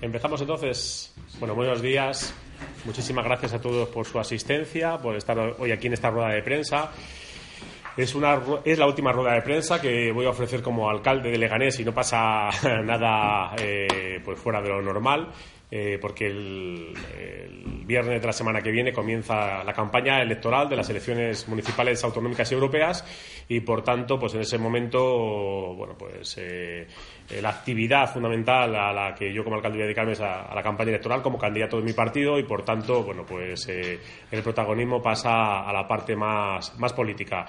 Empezamos entonces. Bueno, buenos días. Muchísimas gracias a todos por su asistencia, por estar hoy aquí en esta rueda de prensa. Es, una, es la última rueda de prensa que voy a ofrecer como alcalde de Leganés y no pasa nada eh, pues fuera de lo normal. Eh, porque el, viernes de la semana que viene comienza la campaña electoral de las elecciones municipales autonómicas y europeas y por tanto pues en ese momento bueno pues eh, la actividad fundamental a la que yo como alcalde voy a dedicarme es a, a, la campaña electoral como candidato de mi partido y por tanto bueno pues eh, el protagonismo pasa a la parte más, más política.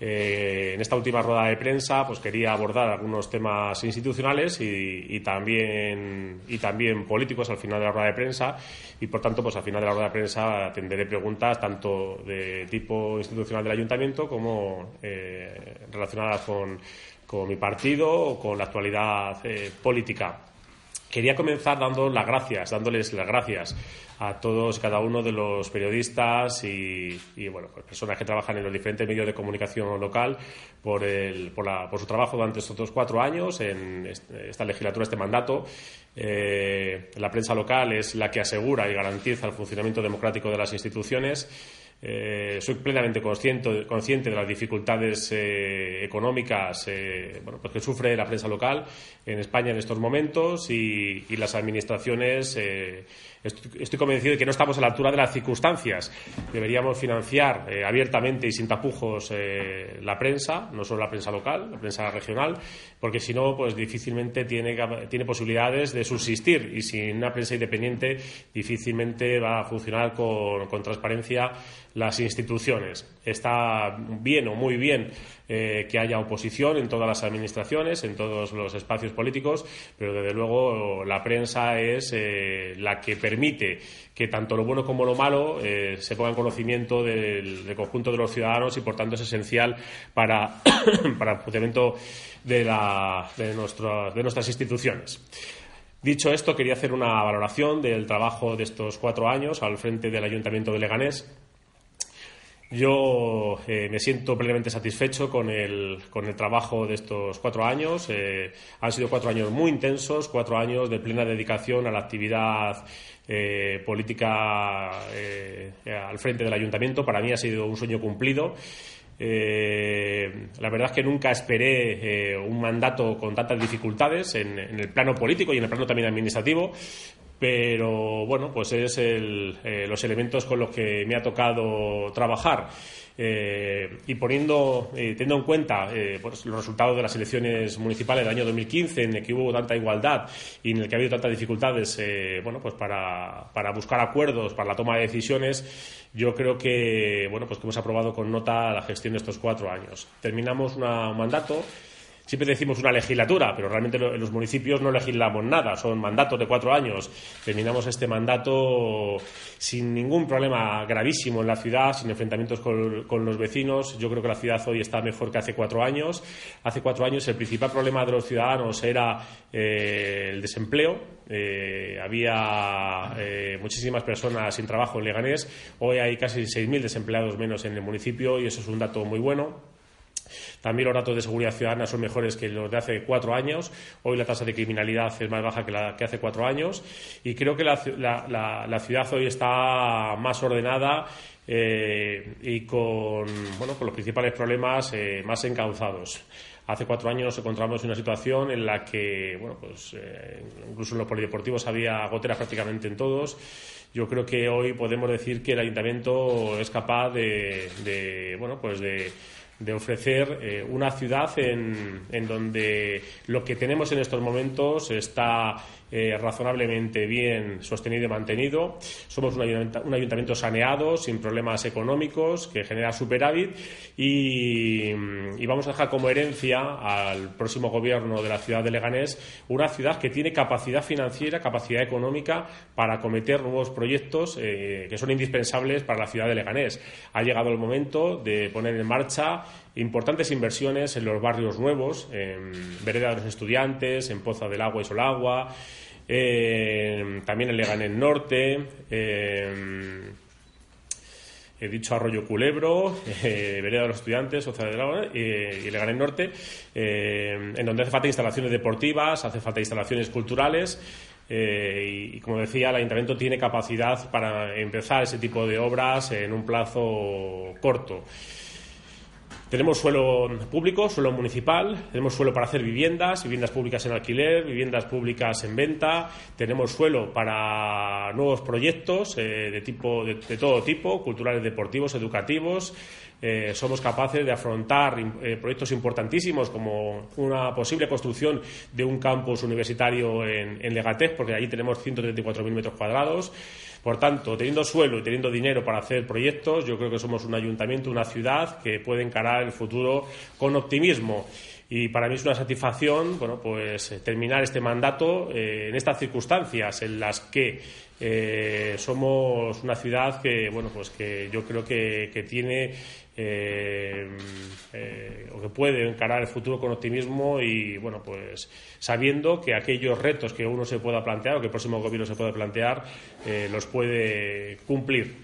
Eh, en esta última rueda de prensa pues quería abordar algunos temas institucionales y, también y también políticos al final de la rueda de prensa y por tanto pues al final de la rueda de prensa atenderé preguntas tanto de tipo institucional del ayuntamiento como eh, relacionadas con, con, mi partido o con la actualidad eh, política. Quería comenzar dando las gracias, dándoles las gracias a todos y cada uno de los periodistas y, bueno, pues personas que trabajan en los diferentes medios de comunicación local por, el, por, la, por su trabajo durante estos cuatro años en esta legislatura, este mandato. Eh, la prensa local es la que asegura y garantiza el funcionamiento democrático de las instituciones. Eh, soy plenamente consciente, consciente, de las dificultades eh, económicas eh, bueno, pues que sufre la prensa local en España en estos momentos y, las administraciones. Estoy, estoy, convencido de que no estamos a la altura de las circunstancias. Deberíamos financiar abiertamente y sin tapujos la prensa, no solo la prensa local, la prensa regional, porque si no, pues difícilmente tiene, tiene posibilidades de subsistir y sin una prensa independiente difícilmente va a funcionar con, con transparencia las instituciones. Está bien o muy bien eh, que haya oposición en todas las administraciones, en todos los espacios políticos, pero desde luego la prensa es eh, la que permite que tanto lo bueno como lo malo eh, se ponga en conocimiento del, conjunto de los ciudadanos y por tanto es esencial para, para el funcionamiento de, la, de, de nuestras instituciones. Dicho esto, quería hacer una valoración del trabajo de estos cuatro años al frente del Ayuntamiento de Leganés yo eh, me siento plenamente satisfecho con el, con el, trabajo de estos cuatro años. Eh, han sido cuatro años muy intensos, cuatro años de plena dedicación a la actividad eh, política al frente del ayuntamiento. Para mí ha sido un sueño cumplido. La verdad es que nunca esperé un mandato con tantas dificultades en, el plano político y en el plano también administrativo, pero bueno, pues es el, eh, los elementos con los que me ha tocado trabajar. Eh, y poniendo, eh, teniendo en cuenta eh, pues los resultados de las elecciones municipales del año 2015, en el que hubo tanta igualdad y en el que ha habido tantas dificultades eh, bueno, pues para, para, buscar acuerdos, para la toma de decisiones, yo creo que, bueno, pues que hemos aprobado con nota la gestión de estos cuatro años. Terminamos un mandato siempre decimos una legislatura, pero realmente en los municipios no legislamos nada, son mandatos de cuatro años. Terminamos este mandato sin ningún problema gravísimo en la ciudad, sin enfrentamientos con, los vecinos. Yo creo que la ciudad hoy está mejor que hace cuatro años. Hace cuatro años el principal problema de los ciudadanos era eh, el desempleo. Eh, había eh, muchísimas personas sin trabajo en Leganés. Hoy hay casi 6.000 desempleados menos en el municipio y eso es un dato muy bueno. También los datos de seguridad ciudadana son mejores que los de hace cuatro años. Hoy la tasa de criminalidad es más baja que la que hace cuatro años. Y creo que la, la, la, ciudad hoy está más ordenada eh, y con, bueno, con los principales problemas eh, más encauzados. Hace cuatro años nos encontramos en una situación en la que, bueno, pues eh, incluso en los polideportivos había goteras prácticamente en todos. Yo creo que hoy podemos decir que el ayuntamiento es capaz de, de bueno, pues de de ofrecer eh, una ciudad en, en, donde lo que tenemos en estos momentos está eh, razonablemente bien sostenido y mantenido. Somos un ayuntamiento, saneado, sin problemas económicos, que genera superávit y, y, vamos a dejar como herencia al próximo gobierno de la ciudad de Leganés una ciudad que tiene capacidad financiera, capacidad económica para acometer nuevos proyectos eh, que son indispensables para la ciudad de Leganés. Ha llegado el momento de poner en marcha importantes inversiones en los barrios nuevos, en Vereda de los Estudiantes, en Poza del Agua y Solagua, también en Leganés Norte, he dicho Arroyo Culebro, eh, Vereda de los Estudiantes, Oza del Agua y Leganés Norte, eh, en donde hace falta instalaciones deportivas, hace falta instalaciones culturales. Eh, y, como decía, el ayuntamiento tiene capacidad para empezar ese tipo de obras en un plazo corto. Tenemos suelo público, suelo municipal, tenemos suelo para hacer viviendas, viviendas públicas en alquiler, viviendas públicas en venta, tenemos suelo para nuevos proyectos eh, de, tipo, de, todo tipo, culturales, deportivos, educativos. Eh, somos capaces de afrontar eh, proyectos importantísimos como una posible construcción de un campus universitario en, en Legatec, porque allí tenemos 134.000 metros cuadrados. Por tanto, teniendo suelo y teniendo dinero para hacer proyectos, yo creo que somos un ayuntamiento, una ciudad que puede encarar el futuro con optimismo. Y para mí es una satisfacción, bueno, pues eh, terminar este mandato en estas circunstancias en las que somos una ciudad que, bueno, pues que yo creo que tiene eh, eh, o que puede encarar el futuro con optimismo y bueno pues sabiendo que aquellos retos que uno se pueda plantear o que el próximo gobierno se pueda plantear eh, los puede cumplir.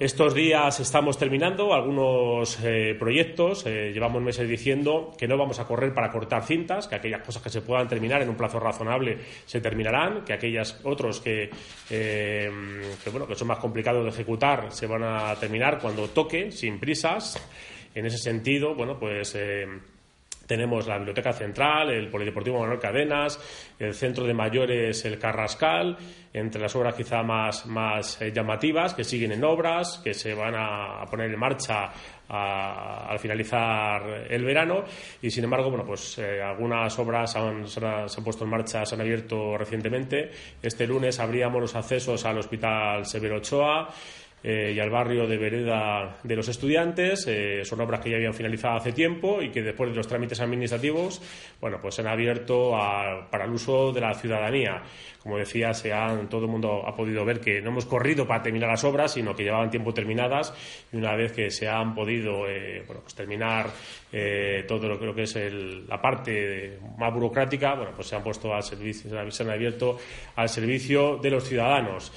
Estos días estamos terminando algunos eh, proyectos. Eh, llevamos meses diciendo que no vamos a correr para cortar cintas, que aquellas cosas que se puedan terminar en un plazo razonable se terminarán, que aquellos otros que, eh, que, bueno, que son más complicados de ejecutar se van a terminar cuando toque, sin prisas. En ese sentido, bueno, pues tenemos la Biblioteca Central, el Polideportivo Manuel Cadenas, el Centro de Mayores, el Carrascal, entre las obras quizá más, más eh, llamativas, que siguen en obras, que se van a, poner en marcha al finalizar el verano. Y sin embargo bueno pues eh, algunas obras han, se, han, puesto en marcha se han abierto recientemente. Este lunes abríamos los accesos al Hospital Severo Ochoa eh, y al barrio de Vereda de los Estudiantes. Eh, son obras que ya habían finalizado hace tiempo y que después de los trámites administrativos, bueno, pues se han abierto para el uso de la ciudadanía. Como decía, se han, todo el mundo ha podido ver que no hemos corrido para terminar las obras, sino que llevaban tiempo terminadas y una vez que se han podido eh, bueno, pues terminar todo lo, lo, que es la parte más burocrática, bueno, pues se han puesto al servicio, se han abierto al servicio de los ciudadanos.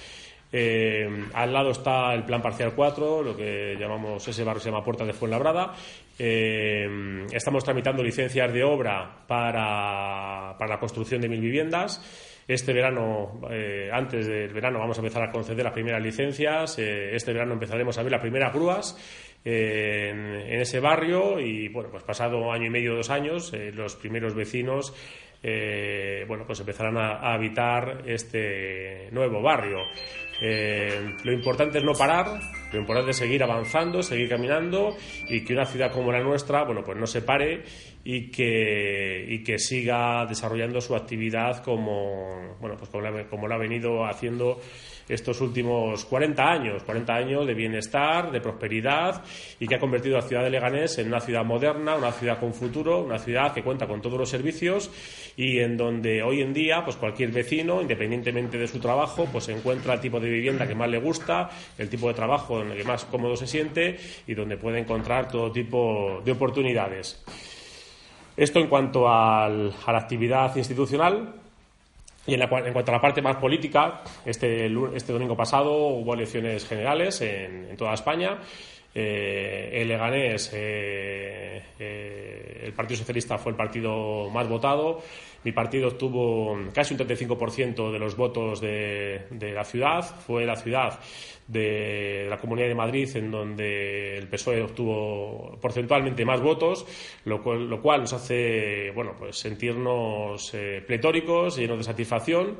Eh, al lado está el plan parcial 4, lo que llamamos, ese barrio se llama Puerta de Fuenlabrada. Eh, estamos tramitando licencias de obra para, la construcción de mil viviendas. Este verano, eh, antes del verano, vamos a empezar a conceder las primeras licencias. este verano empezaremos a ver las primeras grúas en, ese barrio y, bueno, pues pasado año y medio, dos años, los primeros vecinos bueno, pues empezarán a, habitar este nuevo barrio. Eh, lo importante es no parar, lo importante es seguir avanzando, seguir caminando y que una ciudad como la nuestra, bueno, pues no se pare y que, y que siga desarrollando su actividad como, bueno, pues como, lo ha venido haciendo estos últimos 40 años, 40 años de bienestar, de prosperidad y que ha convertido a la ciudad de Leganés en una ciudad moderna, una ciudad con futuro, una ciudad que cuenta con todos los servicios y en donde hoy en día pues cualquier vecino, independientemente de su trabajo, pues encuentra el tipo de vivienda que más le gusta, el tipo de trabajo en el que más cómodo se siente y donde puede encontrar todo tipo de oportunidades. Esto en cuanto a la actividad institucional. Y en, cuanto a la parte más política, este, este domingo pasado hubo elecciones generales en, toda España. Eh, el Leganés, eh, eh, el Partido Socialista fue el partido más votado. Mi partido obtuvo casi un 35% de los votos de, la ciudad. Fue la ciudad de la Comunidad de Madrid en donde el PSOE obtuvo porcentualmente más votos, lo cual, nos hace bueno, pues sentirnos pletóricos, llenos de satisfacción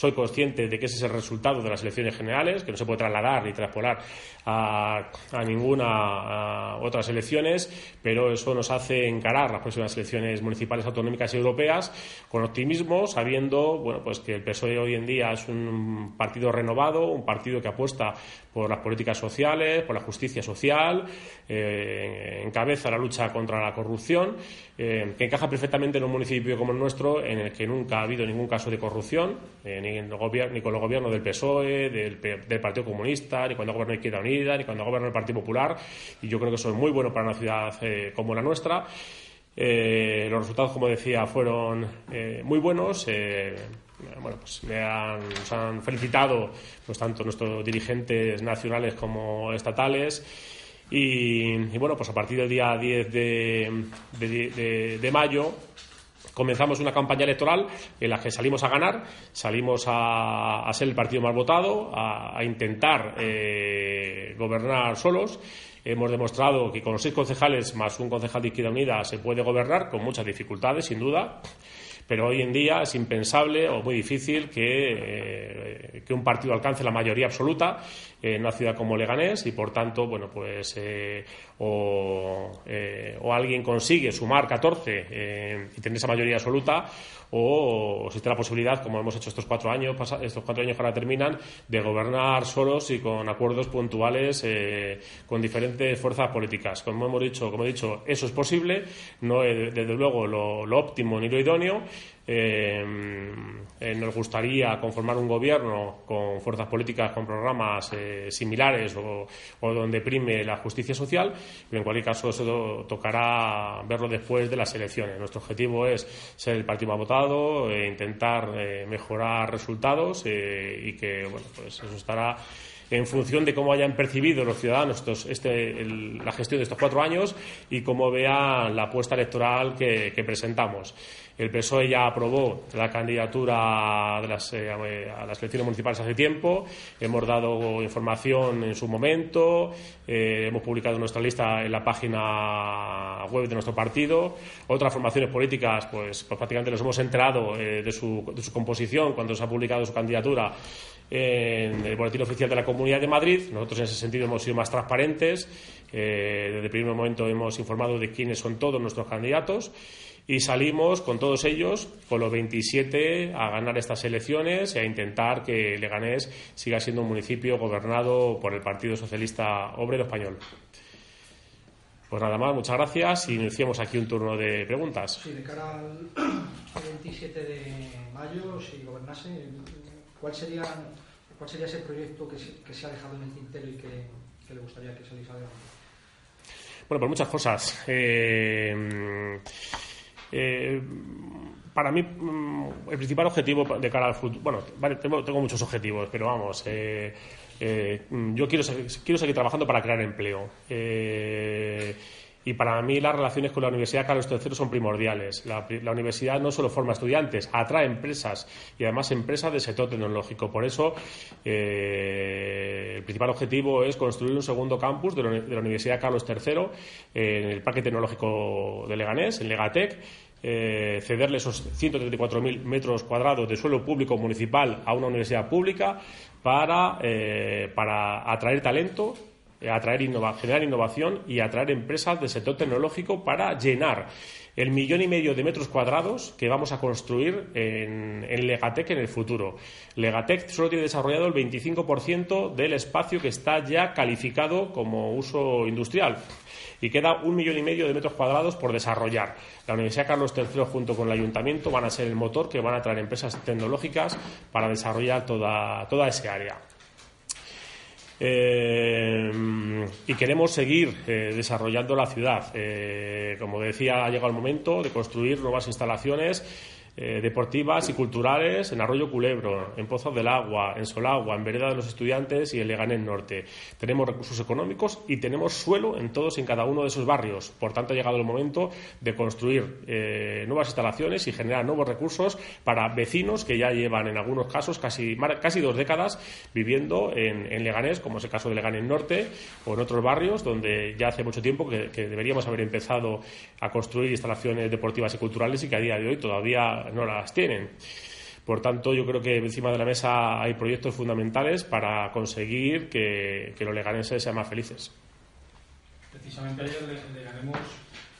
soy consciente de que ese es el resultado de las elecciones generales, que no se puede trasladar ni traspolar a, ninguna otras elecciones, pero eso nos hace encarar las próximas elecciones municipales, autonómicas y europeas con optimismo, sabiendo bueno, pues que el PSOE hoy en día es un partido renovado, un partido que apuesta por las políticas sociales, por la justicia social, eh, encabeza la lucha contra la corrupción, eh, que encaja perfectamente en un municipio como el nuestro, en el que nunca ha habido ningún caso de corrupción, eh, ni, ni, con los gobiernos del PSOE, del, del Partido Comunista, ni cuando gobierna Izquierda Unida, ni cuando gobierna el Partido Popular, y yo creo que eso es muy bueno para una ciudad como la nuestra. Los resultados, como decía, fueron muy buenos bueno, pues me han, nos han felicitado pues tanto nuestros dirigentes nacionales como estatales y, bueno, pues a partir del día 10 de, mayo comenzamos una campaña electoral en la que salimos a ganar, salimos a, ser el partido más votado, a, intentar eh, gobernar solos. Hemos demostrado que con los seis concejales más un concejal de Izquierda Unida se puede gobernar con muchas dificultades, sin duda pero hoy en día es impensable o muy difícil que, eh, que un partido alcance la mayoría absoluta en una ciudad como Leganés y por tanto, bueno, pues eh, o, eh, o, alguien consigue sumar 14 y tener esa mayoría absoluta o existe la posibilidad, como hemos hecho estos cuatro años, estos cuatro años que ahora terminan, de gobernar solos y con acuerdos puntuales con diferentes fuerzas políticas. Como hemos dicho, como he dicho, eso es posible, no es desde luego lo óptimo ni lo idóneo, eh, eh, nos gustaría conformar un gobierno con fuerzas políticas con programas eh, similares o, donde prime la justicia social, pero en cualquier caso eso tocará verlo después de las elecciones. Nuestro objetivo es ser el partido más votado, e intentar mejorar resultados y que bueno, pues eso estará en función de cómo hayan percibido los ciudadanos este, la gestión de estos cuatro años y cómo vean la apuesta electoral que presentamos. El PSOE ya aprobó la candidatura eh, a las elecciones municipales hace tiempo. Hemos dado información en su momento. Eh, hemos publicado nuestra lista en la página web de nuestro partido. Otras formaciones políticas, pues, pues prácticamente nos hemos enterado eh, de, su, composición cuando se ha publicado su candidatura en el boletín oficial de la Comunidad de Madrid. Nosotros en ese sentido hemos sido más transparentes. desde el primer momento hemos informado de quiénes son todos nuestros candidatos y salimos con todos ellos, con los 27, a ganar estas elecciones y a intentar que Leganés siga siendo un municipio gobernado por el Partido Socialista Obrero Español. Pues nada más, muchas gracias y iniciamos aquí un turno de preguntas. Sí, de cara al 27 de mayo, si gobernase, ¿cuál sería, cuál sería ese proyecto que se, ha dejado en el tintero y que, le gustaría que saliese adelante? Bueno, pues muchas cosas. Eh, eh, para mí, mm, el principal objetivo de cara al futuro. Bueno, vale, tengo, muchos objetivos, pero vamos. Eh, eh, yo quiero, quiero seguir trabajando para crear empleo. Y para mí las relaciones con la Universidad Carlos III son primordiales. La, universidad no solo forma estudiantes, atrae empresas y además empresas del sector tecnológico. Por eso el principal objetivo es construir un segundo campus de la, Universidad Carlos III en el Parque Tecnológico de Leganés, en Legatec eh, cederle esos 134.000 metros cuadrados de suelo público municipal a una universidad pública para, eh, para atraer talento, eh, generar innovación y atraer empresas del sector tecnológico para llenar el millón y medio de metros cuadrados que vamos a construir en, en Legatec en el futuro. Legatec solo tiene desarrollado el 25% del espacio que está ya calificado como uso industrial y queda un millón y medio de metros cuadrados por desarrollar. La Universidad Carlos III junto con el Ayuntamiento van a ser el motor que van a traer empresas tecnológicas para desarrollar toda, toda esa área. Eh, y queremos seguir eh, desarrollando la ciudad. Eh, como decía, ha llegado el momento de construir nuevas instalaciones eh, deportivas y culturales en Arroyo Culebro, en Pozos del Agua, en Solagua, en Vereda de los Estudiantes y en Leganés Norte. Tenemos recursos económicos y tenemos suelo en todos y en cada uno de esos barrios. Por tanto, ha llegado el momento de construir eh, nuevas instalaciones y generar nuevos recursos para vecinos que ya llevan, en algunos casos, casi, casi dos décadas viviendo en, Leganés, como es el caso de Leganés Norte, o en otros barrios donde ya hace mucho tiempo que deberíamos haber empezado a construir instalaciones deportivas y culturales y que a día de hoy todavía no las tienen. Por tanto, yo creo que encima de la mesa hay proyectos fundamentales para conseguir que, que los leganeses sean más felices. Precisamente ayer Leganemos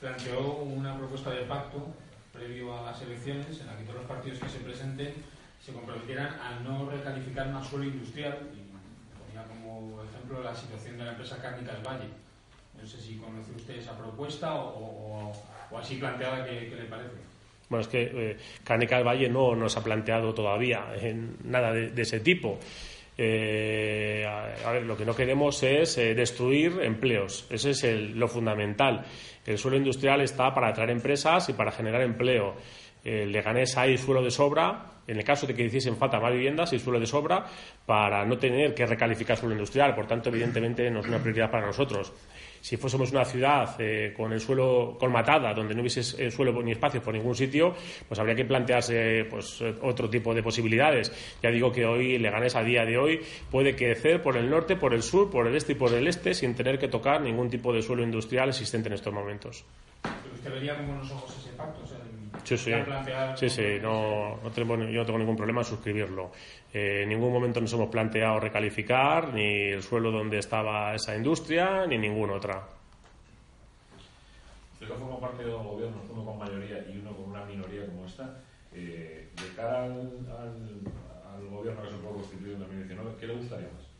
planteó una propuesta de pacto previo a las elecciones en la que todos los partidos que se presenten se comprometieran a no recalificar más suelo industrial y ponía como ejemplo la situación de la empresa Cárnica Valle. No sé si conoce usted esa propuesta o, así planteada, ¿qué, le parece? Bueno, es que eh, Cárnica del Valle no nos ha planteado todavía nada de, ese tipo. Eh, a, ver, lo que no queremos es eh, destruir empleos. Ese es lo fundamental. El suelo industrial está para atraer empresas y para generar empleo. Leganés hay suelo de sobra, en el caso de que hiciesen falta más viviendas y suelo de sobra, para no tener que recalificar suelo industrial. Por tanto, evidentemente, no es una prioridad para nosotros. Si fuésemos una ciudad eh, con el suelo colmatada, donde no hubiese eh, suelo ni espacio por ningún sitio, pues habría que plantearse pues, otro tipo de posibilidades. Ya digo que hoy Leganés, a día de hoy, puede crecer por el norte, por el sur, por el este y por el este, sin tener que tocar ningún tipo de suelo industrial existente en estos momentos. ¿Usted vería ojos ese pacto? Sí, sí, sí, sí no, no tengo, yo no tengo ningún problema en suscribirlo. Eh, en ningún momento nos hemos planteado recalificar ni el suelo donde estaba esa industria ni ninguna otra. Usted forma parte de dos gobiernos, uno con mayoría y uno con una minoría como esta. Eh, de cara al, al, gobierno que se puede constituir en 2019, ¿qué le gustaría más?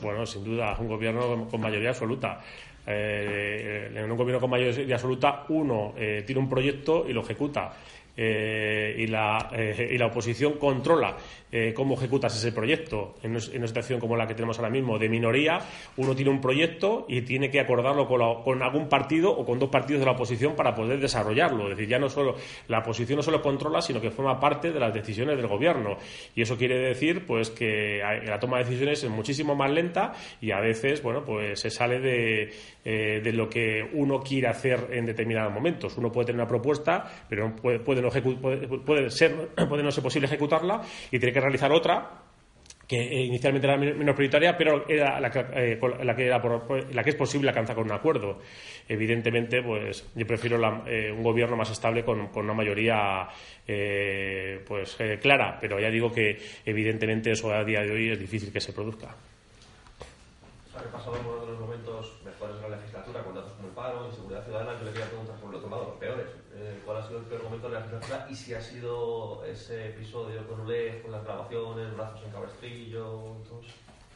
Bueno, sin duda, un gobierno con mayoría absoluta. Eh, en un gobierno con mayoría absoluta, uno eh, tiene un proyecto y lo ejecuta. Eh, y, la, eh, y la oposición controla eh, cómo ejecutas ese proyecto. En, una situación como la que tenemos ahora mismo, de minoría, uno tiene un proyecto y tiene que acordarlo con, algún partido o con dos partidos de la oposición para poder desarrollarlo. Es decir, ya no solo la oposición no solo controla, sino que forma parte de las decisiones del gobierno. Y eso quiere decir pues que la toma de decisiones es muchísimo más lenta y a veces, bueno, pues se sale de, de lo que uno quiere hacer en determinados momentos. Uno puede tener una propuesta, pero puede, puede puede, ser, puede no ser posible ejecutarla y tiene que realizar otra que eh, inicialmente era menos prioritaria, pero era la que, eh, la, que era la que es posible alcanzar con un acuerdo. Evidentemente, pues yo prefiero eh, un gobierno más estable con, una mayoría pues clara, pero ya digo que evidentemente eso a día de hoy es difícil que se produzca. Ha repasado uno de los momentos mejores de la legislatura, con datos como el paro, inseguridad ciudadana, yo le quería preguntar por el otro lado, los peores cuál ha sido el peor momento de la legislatura y si ha sido ese episodio con ULEF, con las grabaciones, brazos en cabestrillo,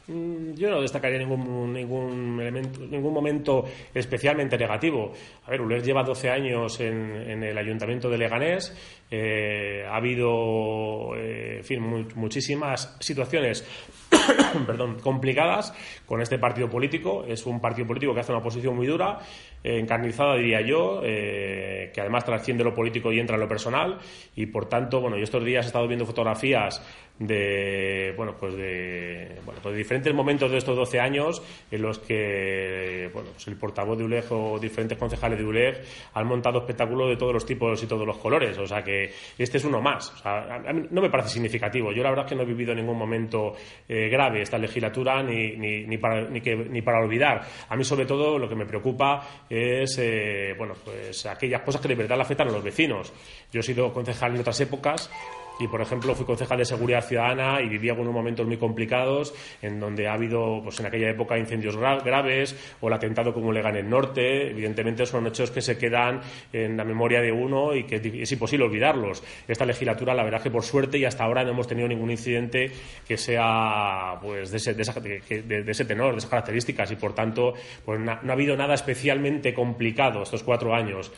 mm, Yo no destacaría ningún, ningún, elemento, ningún momento especialmente negativo. A ver, ULEF lleva 12 años en, el ayuntamiento de Leganés. Eh, ha habido eh, en fin, muchísimas situaciones perdón, complicadas con este partido político. Es un partido político que hace una oposición muy dura, eh, encarnizada, diría yo, eh, que además trasciende lo político y entra en lo personal. Y por tanto, bueno, yo estos días he estado viendo fotografías de bueno pues de bueno pues de diferentes momentos de estos 12 años en los que bueno pues el portavoz de ULEG o diferentes concejales de ULEG han montado espectáculos de todos los tipos y todos los colores o sea que este es uno más. O sea, a no me parece significativo. Yo la verdad es que no he vivido ningún momento eh, grave esta legislatura ni, ni, ni, para, ni, que, ni para olvidar. A mí sobre todo lo que me preocupa es eh, bueno pues aquellas cosas que de verdad le afectan a los vecinos. Yo he sido concejal en otras épocas y, por ejemplo, fui concejal de Seguridad Ciudadana y vivía unos momentos muy complicados en donde ha habido, pues en aquella época, incendios graves o el atentado como Lega en el norte. Evidentemente son hechos que se quedan en la memoria de uno y que es imposible olvidarlos. Esta legislatura, la verdad que por suerte y hasta ahora no hemos tenido ningún incidente que sea pues de ese, de, ese tenor, de esas características y, por tanto, pues no ha habido nada especialmente complicado estos cuatro años.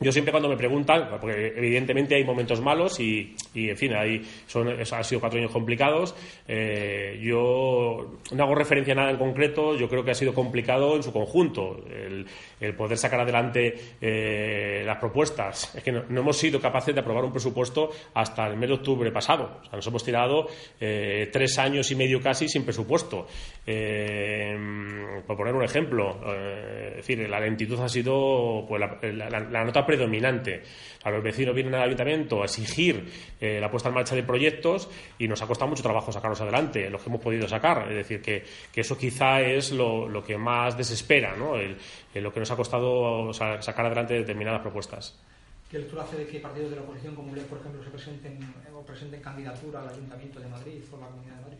Yo siempre cuando me preguntan, porque evidentemente hay momentos malos y, en fin, hay, son, han sido cuatro años complicados, eh, yo no hago referencia a nada en concreto, yo creo que ha sido complicado en su conjunto el, poder sacar adelante eh, las propuestas. Es que no, hemos sido capaces de aprobar un presupuesto hasta el mes de octubre pasado. O sea, nos hemos tirado eh, tres años y medio casi sin presupuesto. por poner un ejemplo, es decir, la lentitud ha sido pues, la nota predominante. A los vecinos vienen al ayuntamiento a exigir eh, la puesta en marcha de proyectos y nos ha costado mucho trabajo sacarlos adelante, los que hemos podido sacar. Es decir, que, eso quizá es lo, que más desespera, ¿no? lo que nos ha costado sacar adelante determinadas propuestas. ¿Qué lectura hace de que partidos de la oposición como por ejemplo, se presenten o presenten candidatura al Ayuntamiento de Madrid o la Comunidad de Madrid?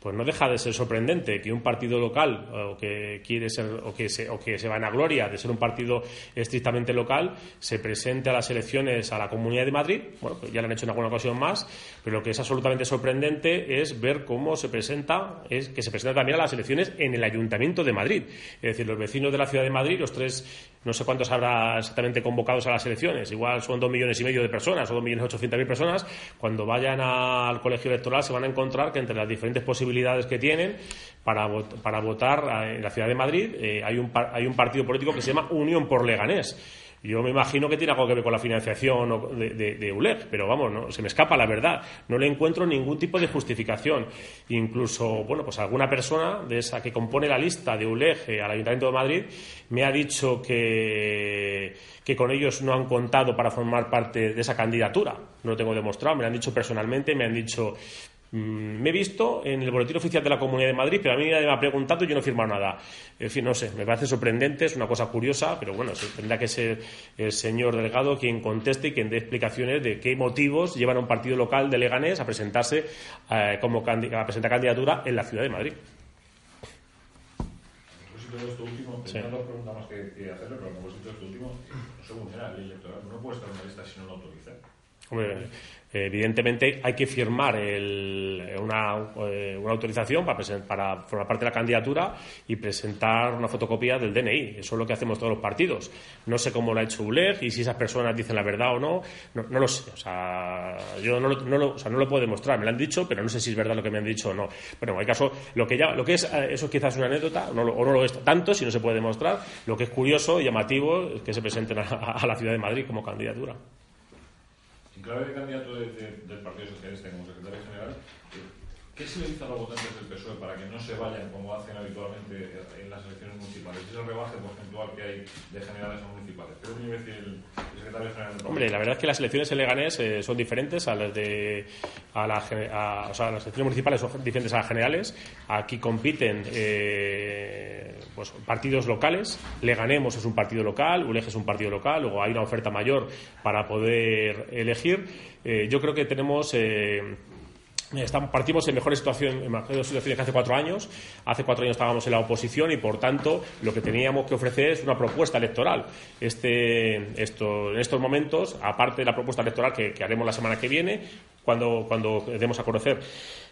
Pues no deja de ser sorprendente que un partido local o que quiere ser o que se, o que se en gloria de ser un partido estrictamente local se presente a las elecciones a la Comunidad de Madrid. Bueno, pues ya lo han hecho en alguna ocasión más, pero lo que es absolutamente sorprendente es ver cómo se presenta, es que se presenta también a las elecciones en el Ayuntamiento de Madrid. Es decir, los vecinos de la ciudad de Madrid, los tres no sé cuántos habrá exactamente convocados a las elecciones, igual son dos millones y medio de personas o dos millones ochocientas mil personas, cuando vayan al colegio electoral se van a encontrar que entre las diferentes posibilidades que tienen para, para votar en la ciudad de Madrid eh, hay, un, hay un partido político que se llama Unión por Leganés yo me imagino que tiene algo que ver con la financiación de, de, ULEG, pero vamos, no, se me escapa la verdad. No le encuentro ningún tipo de justificación. Incluso, bueno, pues alguna persona de esa que compone la lista de ULEG eh, al Ayuntamiento de Madrid me ha dicho que, que con ellos no han contado para formar parte de esa candidatura. No lo tengo demostrado, me lo han dicho personalmente, me han dicho me he visto en el boletín oficial de la Comunidad de Madrid, pero a mí nadie me ha preguntado y yo no he firmado nada. En fin, no sé, me parece sorprendente, es una cosa curiosa, pero bueno, tendrá que ser el señor delegado quien conteste y quien dé explicaciones de qué motivos llevan a un partido local de Leganés a presentarse eh, como a presentar candidatura en la ciudad de Madrid. esto último, sí. dos preguntas más que, que hacerle, pero a propósito esto último, no se funciona la ley electoral. No puede estar en una lista si no lo autoriza. Hombre, evidentemente hay que firmar eh, una, autorización para, para, formar parte de la candidatura y presentar una fotocopia del DNI. Eso es lo que hacemos todos los partidos. No sé cómo lo ha hecho ULEG y si esas personas dicen la verdad o no, no, lo sé. O sea, yo no lo, no, lo, o sea, no lo puedo demostrar. Me lo han dicho, pero no sé si es verdad lo que me han dicho o no. Pero en el caso, lo que, ya, lo que es, eh, eso quizás es una anécdota, o no lo es tanto si no se puede demostrar. Lo que es curioso y llamativo es que se presenten a la ciudad de Madrid como candidatura en clave de candidato de, de, del Partido Socialista como secretario general, ¿qué se le dice a los votantes del PSOE para que no se vayan como hacen habitualmente en las elecciones municipales? Ese rebaje porcentual que hay de generales a municipales. ¿Qué tiene que decir el, secretario general del Hombre, la verdad es que las elecciones en Leganés eh, son diferentes a las de. A la, a, o sea, las elecciones municipales son diferentes a las generales. Aquí compiten. Eh, pues, partidos locales. Leganemos es un partido local, ULEG es un partido local, luego hay una oferta mayor para poder elegir. Eh, yo creo que tenemos. Eh, partimos en mejor situación, en mejor situación que hace cuatro años. Hace cuatro años estábamos en la oposición y, por tanto, lo que teníamos que ofrecer es una propuesta electoral. Este, esto, en estos momentos, aparte de la propuesta electoral que, que haremos la semana que viene, cuando, cuando demos a conocer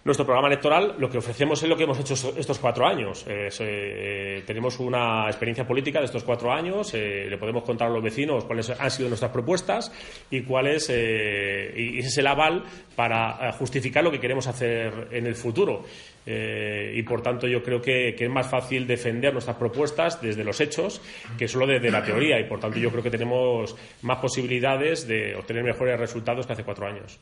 nuestro programa electoral, lo que ofrecemos es lo que hemos hecho estos cuatro años. Eh, tenemos una experiencia política de estos cuatro años, eh, le podemos contar a los vecinos cuáles han sido nuestras propuestas y cuál es, eh, y ese es el aval para justificar lo que queremos hacer en el futuro. y por tanto yo creo que, que, es más fácil defender nuestras propuestas desde los hechos que solo desde la teoría y por tanto yo creo que tenemos más posibilidades de obtener mejores resultados que hace cuatro años.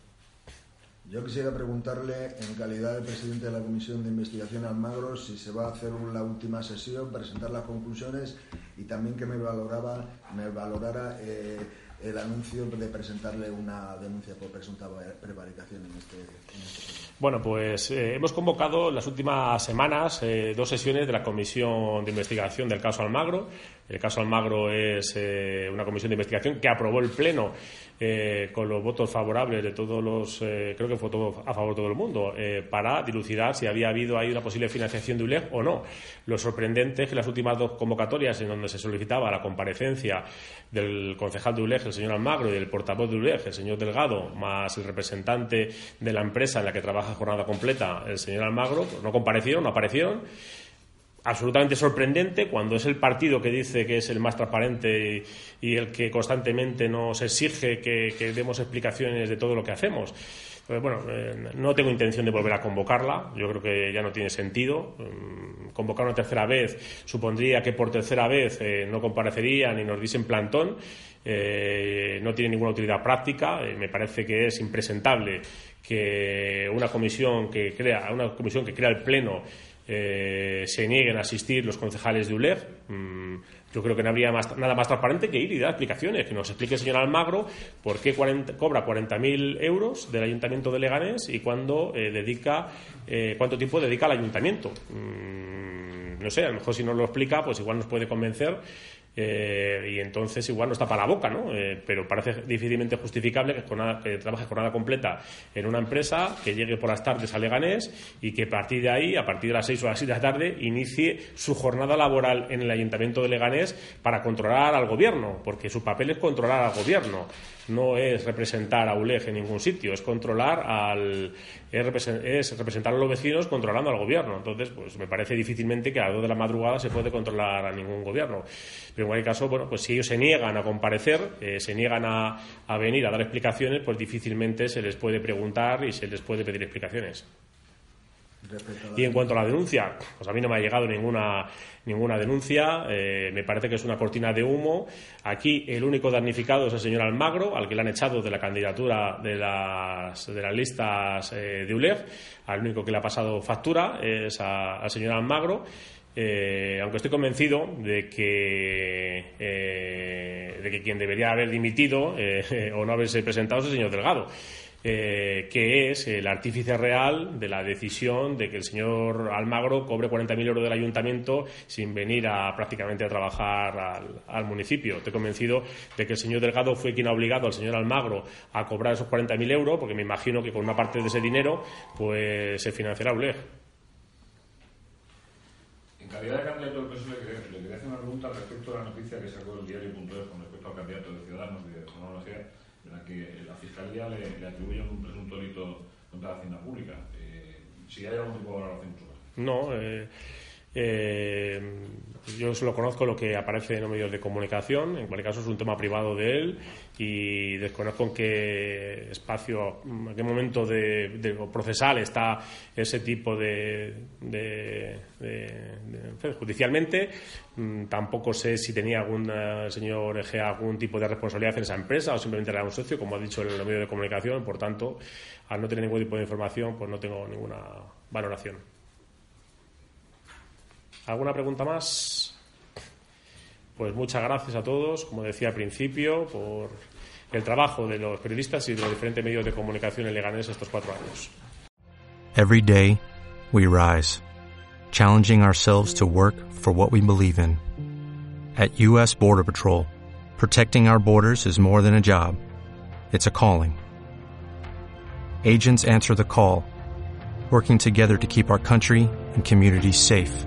Yo quisiera preguntarle, en calidad de presidente de la Comisión de Investigación Almagro, si se va a hacer la última sesión, presentar las conclusiones y también que me valoraba, me valorara eh, el anuncio de presentarle una denuncia por presunta prevaricación en este, en este Bueno, pues eh, hemos convocado las últimas semanas eh, dos sesiones de la Comisión de Investigación del caso Almagro. El caso Almagro es una comisión de investigación que aprobó el Pleno eh, con los votos favorables de todos los, eh, creo que fue todo a favor de todo el mundo, eh, para dilucidar si había habido ahí una posible financiación de ULEG o no. Lo sorprendente es que las últimas dos convocatorias en donde se solicitaba la comparecencia del concejal de ULEG, el señor Almagro, y del portavoz de ULEG, el señor Delgado, más el representante de la empresa en la que trabaja jornada completa, el señor Almagro, pues no comparecieron, no aparecieron absolutamente sorprendente cuando es el partido que dice que es el más transparente y, el que constantemente nos exige que, demos explicaciones de todo lo que hacemos. Pues bueno, eh, no tengo intención de volver a convocarla. Yo creo que ya no tiene sentido. Mm, convocar una tercera vez supondría que por tercera vez eh, no comparecerían y nos dicen plantón. Eh, no tiene ninguna utilidad práctica. me parece que es impresentable que una comisión que crea, una comisión que crea el pleno eh, se nieguen a asistir los concejales de ULEG. Mm, yo creo que no habría nada más transparente que ir y dar explicaciones, que nos explique el señor Almagro por qué cobra 40.000 euros del Ayuntamiento de Leganés y cuándo eh, dedica, eh, cuánto tiempo dedica al Ayuntamiento. Mm, no sé, a lo mejor si nos lo explica, pues igual nos puede convencer eh, y entonces igual no está para la boca, ¿no? Eh, pero parece difícilmente justificable que, que trabaje jornada completa en una empresa, que llegue por las tardes a Leganés y que a partir de ahí, a partir de las 6 o las 7 de la tarde, inicie su jornada laboral en el Ayuntamiento de Leganés para controlar al gobierno, porque su papel es controlar al gobierno no es representar a ULEG en ningún sitio, es controlar al es, representar a los vecinos controlando al gobierno. Entonces, pues me parece difícilmente que a las 2 de la madrugada se puede controlar a ningún gobierno. Pero en cualquier caso, bueno, pues si ellos se niegan a comparecer, eh, se niegan a, a venir a dar explicaciones, pues difícilmente se les puede preguntar y se les puede pedir explicaciones. Y en cuanto a la denuncia, pues a mí no me ha llegado ninguna, ninguna denuncia, eh, me parece que es una cortina de humo. Aquí el único damnificado es el señor Almagro, al que le han echado de la candidatura de las, de las listas eh, de ULEF, al único que le ha pasado factura es al señor Almagro. Eh, aunque estoy convencido de que, de que quien debería haber dimitido o no haberse presentado es el señor Delgado. Eh, que es el artífice real de la decisión de que el señor Almagro cobre 40.000 euros del ayuntamiento sin venir a prácticamente a trabajar al, municipio. Estoy convencido de que el señor Delgado fue quien ha obligado al señor Almagro a cobrar esos 40.000 euros, porque me imagino que con una parte de ese dinero pues se financiará ULEG. En calidad de candidato del PSOE, le quería hacer una pregunta respecto a la noticia que sacó el diario.es con respecto al candidato de Ciudadanos, de en la que le, le atribuye un presunto delito contra la hacienda pública. Eh, si hay algún tipo de valoración No, eh, eh, yo solo conozco lo que aparece en los medios de comunicación, en cualquier caso es un tema privado de él y desconozco en qué espacio, en qué momento de, procesal está ese tipo de, judicialmente. Mm, tampoco sé si tenía algún señor Egea algún tipo de responsabilidad en esa empresa o simplemente era un socio, como ha dicho en los medios de comunicación. Por tanto, al no tener ningún tipo de información, pues no tengo ninguna valoración. ¿Alguna pregunta más? Pues muchas gracias a todos, como decía al principio, por el trabajo de los periodistas y de los diferentes medios de comunicación en Leganés estos cuatro años. Every day, we rise, challenging ourselves to work for what we believe in. At U.S. Border Patrol, protecting our borders is more than a job, it's a calling. Agents answer the call, working together to keep our country and communities safe.